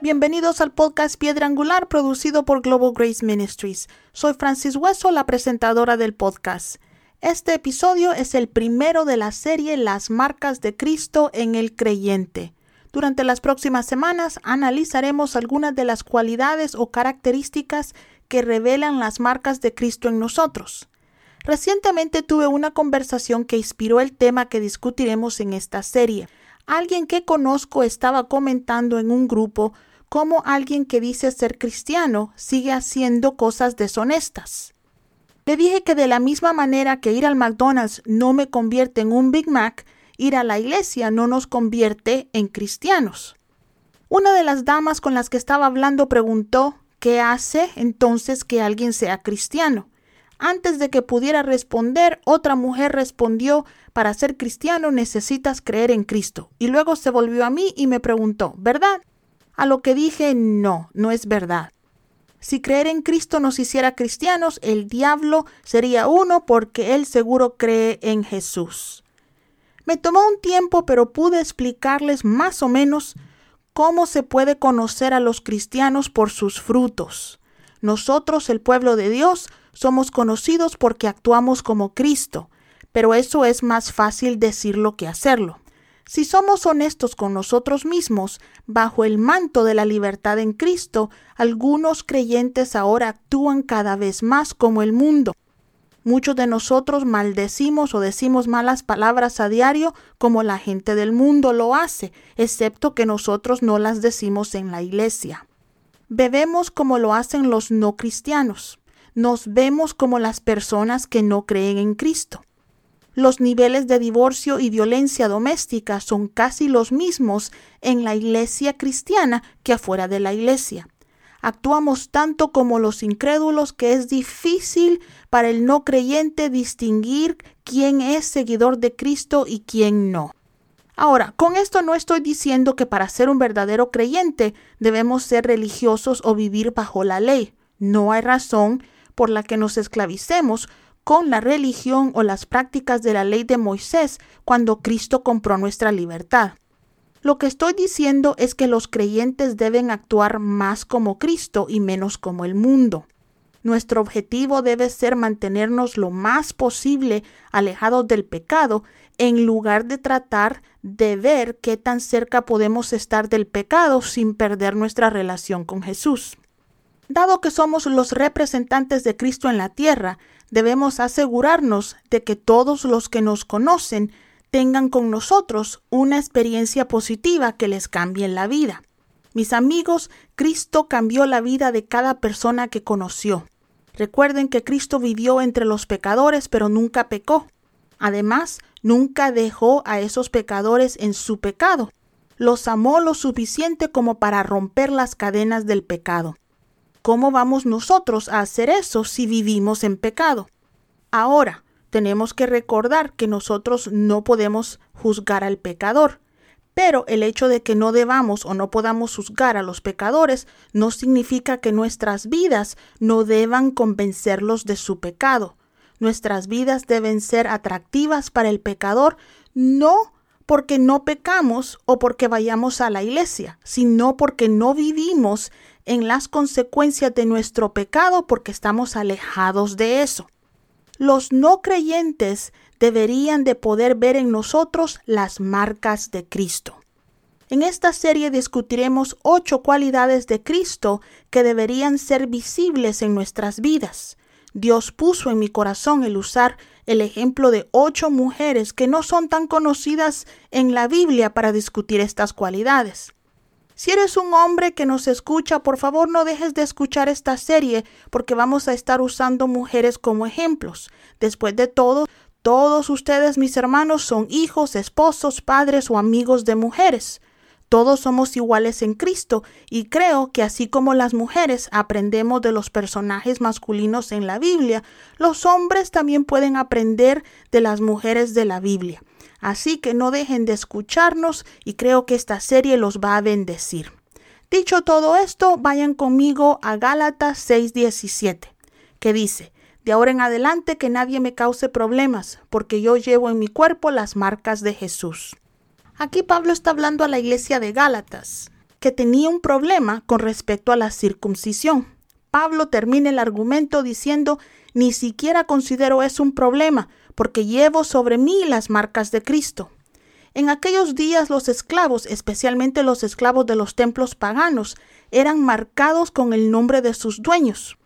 Bienvenidos al podcast Piedra Angular producido por Global Grace Ministries. Soy Francis Hueso, la presentadora del podcast. Este episodio es el primero de la serie Las marcas de Cristo en el creyente. Durante las próximas semanas analizaremos algunas de las cualidades o características que revelan las marcas de Cristo en nosotros. Recientemente tuve una conversación que inspiró el tema que discutiremos en esta serie. Alguien que conozco estaba comentando en un grupo cómo alguien que dice ser cristiano sigue haciendo cosas deshonestas. Le dije que de la misma manera que ir al McDonald's no me convierte en un Big Mac, ir a la iglesia no nos convierte en cristianos. Una de las damas con las que estaba hablando preguntó ¿qué hace entonces que alguien sea cristiano? Antes de que pudiera responder, otra mujer respondió para ser cristiano necesitas creer en Cristo. Y luego se volvió a mí y me preguntó ¿verdad? A lo que dije no, no es verdad. Si creer en Cristo nos hiciera cristianos, el diablo sería uno porque él seguro cree en Jesús. Me tomó un tiempo, pero pude explicarles más o menos cómo se puede conocer a los cristianos por sus frutos. Nosotros, el pueblo de Dios, somos conocidos porque actuamos como Cristo, pero eso es más fácil decirlo que hacerlo. Si somos honestos con nosotros mismos, bajo el manto de la libertad en Cristo, algunos creyentes ahora actúan cada vez más como el mundo. Muchos de nosotros maldecimos o decimos malas palabras a diario como la gente del mundo lo hace, excepto que nosotros no las decimos en la iglesia. Bebemos como lo hacen los no cristianos. Nos vemos como las personas que no creen en Cristo los niveles de divorcio y violencia doméstica son casi los mismos en la iglesia cristiana que afuera de la iglesia. Actuamos tanto como los incrédulos que es difícil para el no creyente distinguir quién es seguidor de Cristo y quién no. Ahora, con esto no estoy diciendo que para ser un verdadero creyente debemos ser religiosos o vivir bajo la ley. No hay razón por la que nos esclavicemos con la religión o las prácticas de la ley de Moisés cuando Cristo compró nuestra libertad. Lo que estoy diciendo es que los creyentes deben actuar más como Cristo y menos como el mundo. Nuestro objetivo debe ser mantenernos lo más posible alejados del pecado en lugar de tratar de ver qué tan cerca podemos estar del pecado sin perder nuestra relación con Jesús. Dado que somos los representantes de Cristo en la tierra, debemos asegurarnos de que todos los que nos conocen tengan con nosotros una experiencia positiva que les cambie la vida. Mis amigos, Cristo cambió la vida de cada persona que conoció. Recuerden que Cristo vivió entre los pecadores, pero nunca pecó. Además, nunca dejó a esos pecadores en su pecado. Los amó lo suficiente como para romper las cadenas del pecado. ¿Cómo vamos nosotros a hacer eso si vivimos en pecado? Ahora, tenemos que recordar que nosotros no podemos juzgar al pecador, pero el hecho de que no debamos o no podamos juzgar a los pecadores no significa que nuestras vidas no deban convencerlos de su pecado. Nuestras vidas deben ser atractivas para el pecador, no porque no pecamos o porque vayamos a la iglesia, sino porque no vivimos en las consecuencias de nuestro pecado porque estamos alejados de eso. Los no creyentes deberían de poder ver en nosotros las marcas de Cristo. En esta serie discutiremos ocho cualidades de Cristo que deberían ser visibles en nuestras vidas. Dios puso en mi corazón el usar el ejemplo de ocho mujeres que no son tan conocidas en la Biblia para discutir estas cualidades. Si eres un hombre que nos escucha, por favor no dejes de escuchar esta serie porque vamos a estar usando mujeres como ejemplos. Después de todo, todos ustedes, mis hermanos, son hijos, esposos, padres o amigos de mujeres. Todos somos iguales en Cristo y creo que así como las mujeres aprendemos de los personajes masculinos en la Biblia, los hombres también pueden aprender de las mujeres de la Biblia. Así que no dejen de escucharnos y creo que esta serie los va a bendecir. Dicho todo esto, vayan conmigo a Gálatas 6:17, que dice, de ahora en adelante que nadie me cause problemas, porque yo llevo en mi cuerpo las marcas de Jesús. Aquí Pablo está hablando a la iglesia de Gálatas, que tenía un problema con respecto a la circuncisión. Pablo termina el argumento diciendo, ni siquiera considero eso un problema, porque llevo sobre mí las marcas de Cristo. En aquellos días los esclavos, especialmente los esclavos de los templos paganos, eran marcados con el nombre de sus dueños.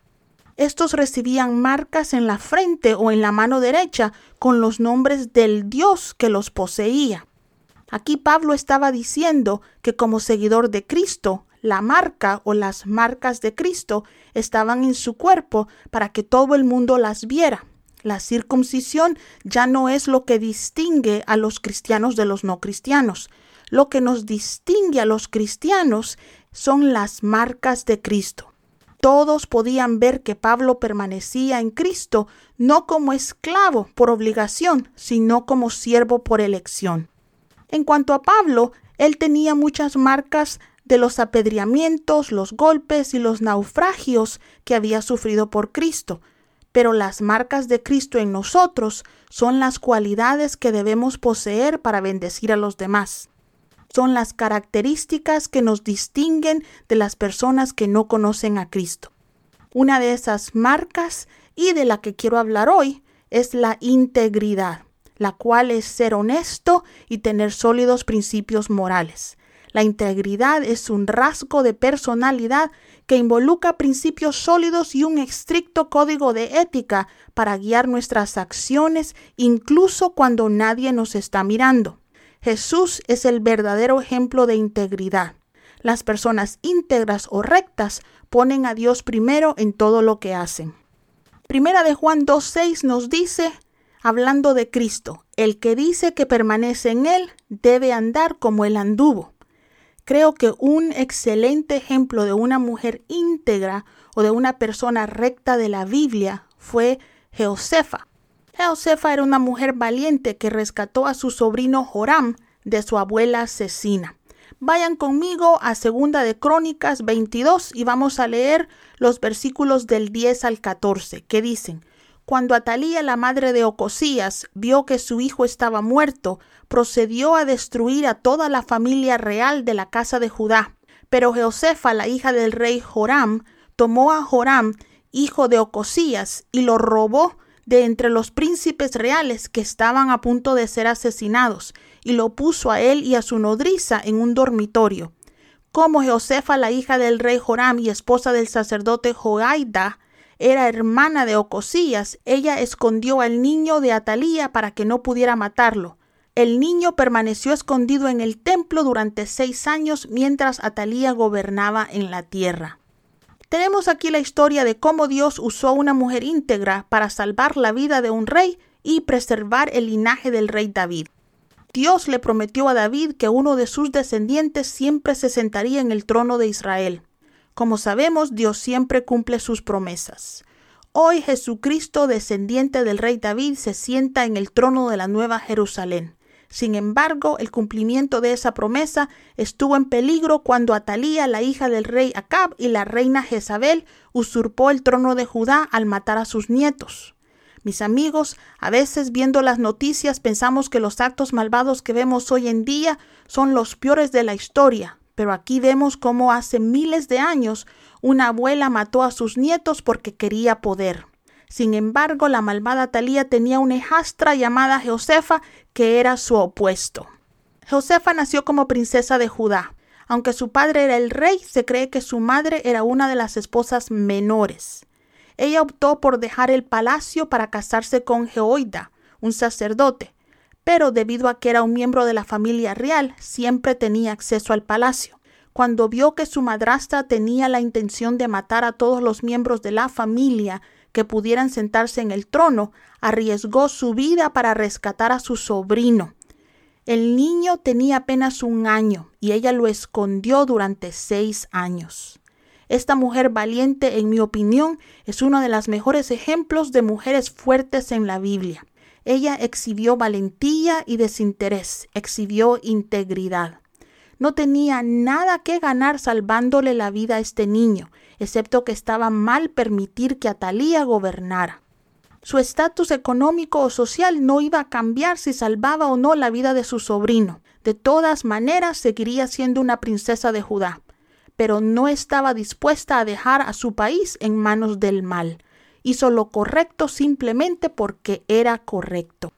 Estos recibían marcas en la frente o en la mano derecha con los nombres del Dios que los poseía. Aquí Pablo estaba diciendo que como seguidor de Cristo, la marca o las marcas de Cristo estaban en su cuerpo para que todo el mundo las viera. La circuncisión ya no es lo que distingue a los cristianos de los no cristianos. Lo que nos distingue a los cristianos son las marcas de Cristo. Todos podían ver que Pablo permanecía en Cristo no como esclavo por obligación, sino como siervo por elección. En cuanto a Pablo, él tenía muchas marcas de los apedreamientos, los golpes y los naufragios que había sufrido por Cristo, pero las marcas de Cristo en nosotros son las cualidades que debemos poseer para bendecir a los demás. Son las características que nos distinguen de las personas que no conocen a Cristo. Una de esas marcas y de la que quiero hablar hoy es la integridad, la cual es ser honesto y tener sólidos principios morales. La integridad es un rasgo de personalidad que involucra principios sólidos y un estricto código de ética para guiar nuestras acciones incluso cuando nadie nos está mirando. Jesús es el verdadero ejemplo de integridad. Las personas íntegras o rectas ponen a Dios primero en todo lo que hacen. Primera de Juan 2.6 nos dice, hablando de Cristo, el que dice que permanece en él debe andar como él anduvo. Creo que un excelente ejemplo de una mujer íntegra o de una persona recta de la Biblia fue Josefa. Josefa era una mujer valiente que rescató a su sobrino Joram de su abuela asesina. Vayan conmigo a Segunda de Crónicas 22 y vamos a leer los versículos del 10 al 14, que dicen: cuando Atalía, la madre de Ocosías, vio que su hijo estaba muerto, procedió a destruir a toda la familia real de la casa de Judá. Pero Josefa, la hija del rey Joram, tomó a Joram, hijo de Ocosías, y lo robó de entre los príncipes reales que estaban a punto de ser asesinados, y lo puso a él y a su nodriza en un dormitorio. Como Josefa, la hija del rey Joram y esposa del sacerdote Joaida, era hermana de Ocosías, ella escondió al niño de Atalía para que no pudiera matarlo. El niño permaneció escondido en el templo durante seis años mientras Atalía gobernaba en la tierra. Tenemos aquí la historia de cómo Dios usó a una mujer íntegra para salvar la vida de un rey y preservar el linaje del rey David. Dios le prometió a David que uno de sus descendientes siempre se sentaría en el trono de Israel. Como sabemos, Dios siempre cumple sus promesas. Hoy Jesucristo, descendiente del rey David, se sienta en el trono de la Nueva Jerusalén. Sin embargo, el cumplimiento de esa promesa estuvo en peligro cuando Atalía, la hija del rey Acab y la reina Jezabel, usurpó el trono de Judá al matar a sus nietos. Mis amigos, a veces viendo las noticias pensamos que los actos malvados que vemos hoy en día son los peores de la historia, pero aquí vemos cómo hace miles de años una abuela mató a sus nietos porque quería poder. Sin embargo, la malvada Talía tenía una hijastra llamada Josefa que era su opuesto. Josefa nació como princesa de Judá. Aunque su padre era el rey, se cree que su madre era una de las esposas menores. Ella optó por dejar el palacio para casarse con Jehoida, un sacerdote, pero debido a que era un miembro de la familia real, siempre tenía acceso al palacio. Cuando vio que su madrastra tenía la intención de matar a todos los miembros de la familia que pudieran sentarse en el trono, arriesgó su vida para rescatar a su sobrino. El niño tenía apenas un año y ella lo escondió durante seis años. Esta mujer valiente, en mi opinión, es uno de los mejores ejemplos de mujeres fuertes en la Biblia. Ella exhibió valentía y desinterés, exhibió integridad. no tenía nada que ganar salvándole la vida a este niño, excepto que estaba mal permitir que Atalía gobernara. Su estatus económico o social no iba a cambiar si salvaba o no la vida de su sobrino. De todas maneras, seguiría siendo una princesa de Judá, pero no estaba dispuesta a dejar a su país en manos del mal. Hizo lo correcto simplemente porque era correcto.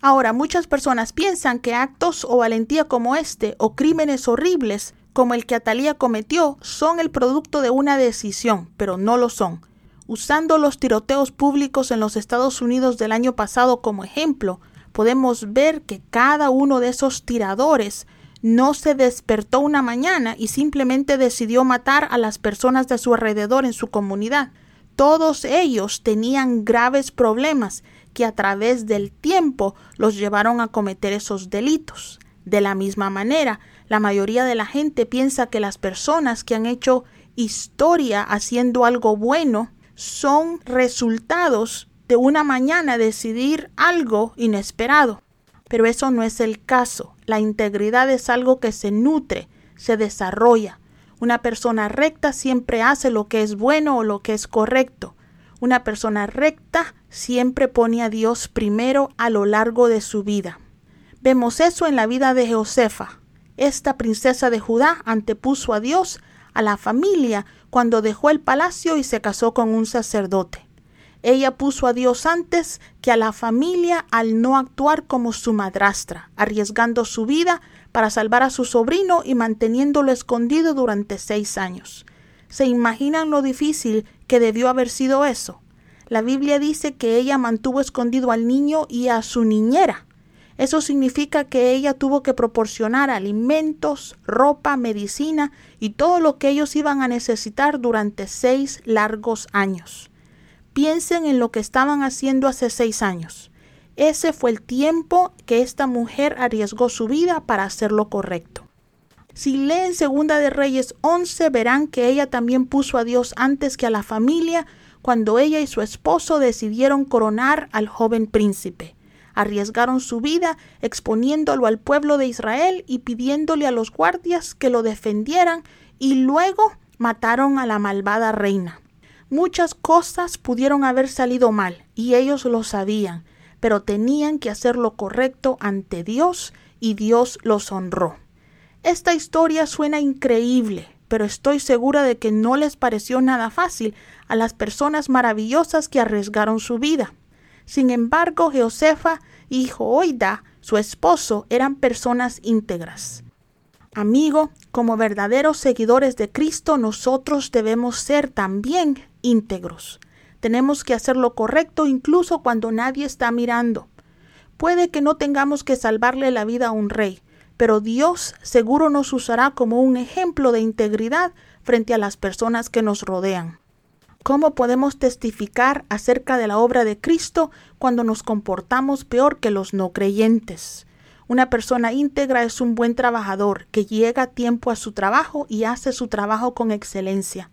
Ahora, muchas personas piensan que actos o valentía como este o crímenes horribles como el que Atalía cometió son el producto de una decisión, pero no lo son. Usando los tiroteos públicos en los Estados Unidos del año pasado como ejemplo, podemos ver que cada uno de esos tiradores no se despertó una mañana y simplemente decidió matar a las personas de su alrededor en su comunidad. Todos ellos tenían graves problemas que a través del tiempo los llevaron a cometer esos delitos. De la misma manera, la mayoría de la gente piensa que las personas que han hecho historia haciendo algo bueno son resultados de una mañana decidir algo inesperado. Pero eso no es el caso. La integridad es algo que se nutre, se desarrolla. Una persona recta siempre hace lo que es bueno o lo que es correcto. Una persona recta siempre pone a Dios primero a lo largo de su vida. Vemos eso en la vida de Josefa. Esta princesa de Judá antepuso a Dios a la familia cuando dejó el palacio y se casó con un sacerdote. Ella puso a Dios antes que a la familia al no actuar como su madrastra, arriesgando su vida para salvar a su sobrino y manteniéndolo escondido durante seis años. ¿Se imaginan lo difícil que debió haber sido eso? La Biblia dice que ella mantuvo escondido al niño y a su niñera. Eso significa que ella tuvo que proporcionar alimentos, ropa, medicina y todo lo que ellos iban a necesitar durante seis largos años. Piensen en lo que estaban haciendo hace seis años. Ese fue el tiempo que esta mujer arriesgó su vida para hacer lo correcto. Si leen Segunda de Reyes 11 verán que ella también puso a Dios antes que a la familia cuando ella y su esposo decidieron coronar al joven príncipe arriesgaron su vida exponiéndolo al pueblo de Israel y pidiéndole a los guardias que lo defendieran y luego mataron a la malvada reina. Muchas cosas pudieron haber salido mal y ellos lo sabían, pero tenían que hacer lo correcto ante Dios y Dios los honró. Esta historia suena increíble, pero estoy segura de que no les pareció nada fácil a las personas maravillosas que arriesgaron su vida. Sin embargo, Josefa y Joida, su esposo, eran personas íntegras. Amigo, como verdaderos seguidores de Cristo, nosotros debemos ser también íntegros. Tenemos que hacer lo correcto incluso cuando nadie está mirando. Puede que no tengamos que salvarle la vida a un rey, pero Dios seguro nos usará como un ejemplo de integridad frente a las personas que nos rodean. ¿Cómo podemos testificar acerca de la obra de Cristo cuando nos comportamos peor que los no creyentes? Una persona íntegra es un buen trabajador que llega a tiempo a su trabajo y hace su trabajo con excelencia.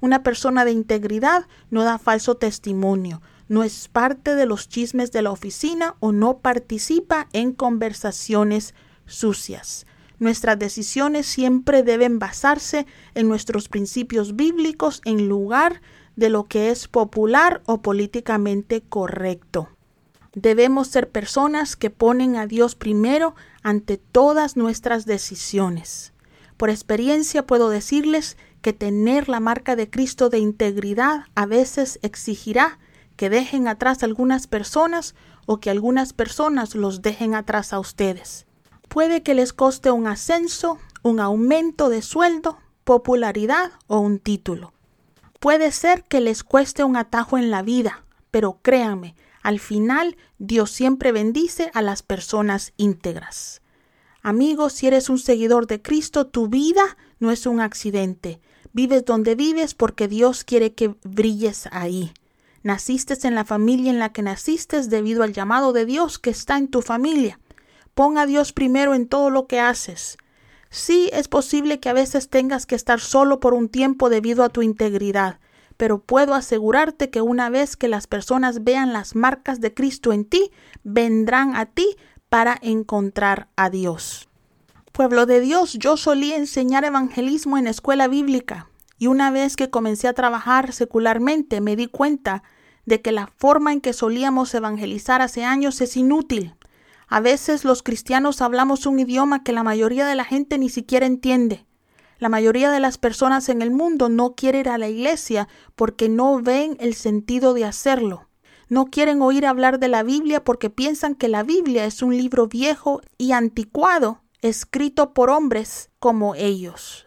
Una persona de integridad no da falso testimonio, no es parte de los chismes de la oficina o no participa en conversaciones sucias. Nuestras decisiones siempre deben basarse en nuestros principios bíblicos en lugar de lo que es popular o políticamente correcto. Debemos ser personas que ponen a Dios primero ante todas nuestras decisiones. Por experiencia puedo decirles que tener la marca de Cristo de integridad a veces exigirá que dejen atrás algunas personas o que algunas personas los dejen atrás a ustedes. Puede que les coste un ascenso, un aumento de sueldo, popularidad o un título. Puede ser que les cueste un atajo en la vida, pero créanme, al final Dios siempre bendice a las personas íntegras. Amigos, si eres un seguidor de Cristo, tu vida no es un accidente. Vives donde vives porque Dios quiere que brilles ahí. Naciste en la familia en la que naciste debido al llamado de Dios que está en tu familia. Pon a Dios primero en todo lo que haces. Sí, es posible que a veces tengas que estar solo por un tiempo debido a tu integridad, pero puedo asegurarte que una vez que las personas vean las marcas de Cristo en ti, vendrán a ti para encontrar a Dios. Pueblo de Dios, yo solía enseñar evangelismo en escuela bíblica y una vez que comencé a trabajar secularmente me di cuenta de que la forma en que solíamos evangelizar hace años es inútil. A veces los cristianos hablamos un idioma que la mayoría de la gente ni siquiera entiende. La mayoría de las personas en el mundo no quiere ir a la iglesia porque no ven el sentido de hacerlo. No quieren oír hablar de la Biblia porque piensan que la Biblia es un libro viejo y anticuado escrito por hombres como ellos.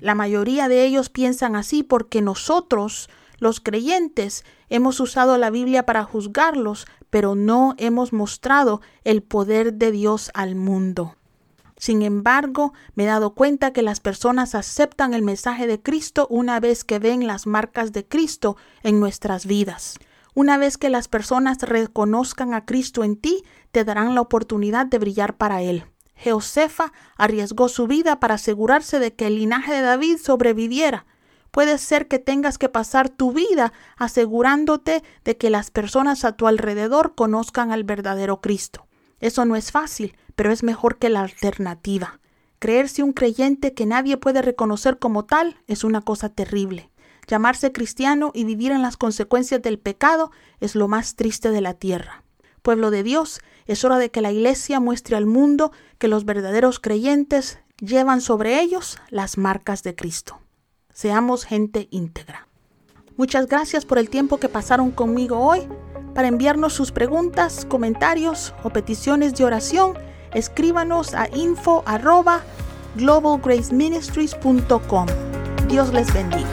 La mayoría de ellos piensan así porque nosotros, los creyentes, hemos usado la Biblia para juzgarlos, pero no hemos mostrado el poder de Dios al mundo. Sin embargo, me he dado cuenta que las personas aceptan el mensaje de Cristo una vez que ven las marcas de Cristo en nuestras vidas. Una vez que las personas reconozcan a Cristo en ti, te darán la oportunidad de brillar para Él. Josefa arriesgó su vida para asegurarse de que el linaje de David sobreviviera. Puede ser que tengas que pasar tu vida asegurándote de que las personas a tu alrededor conozcan al verdadero Cristo. Eso no es fácil, pero es mejor que la alternativa. Creerse un creyente que nadie puede reconocer como tal es una cosa terrible. Llamarse cristiano y vivir en las consecuencias del pecado es lo más triste de la tierra. Pueblo de Dios, es hora de que la Iglesia muestre al mundo que los verdaderos creyentes llevan sobre ellos las marcas de Cristo. Seamos gente íntegra. Muchas gracias por el tiempo que pasaron conmigo hoy. Para enviarnos sus preguntas, comentarios o peticiones de oración, escríbanos a info globalgraceministries.com. Dios les bendiga.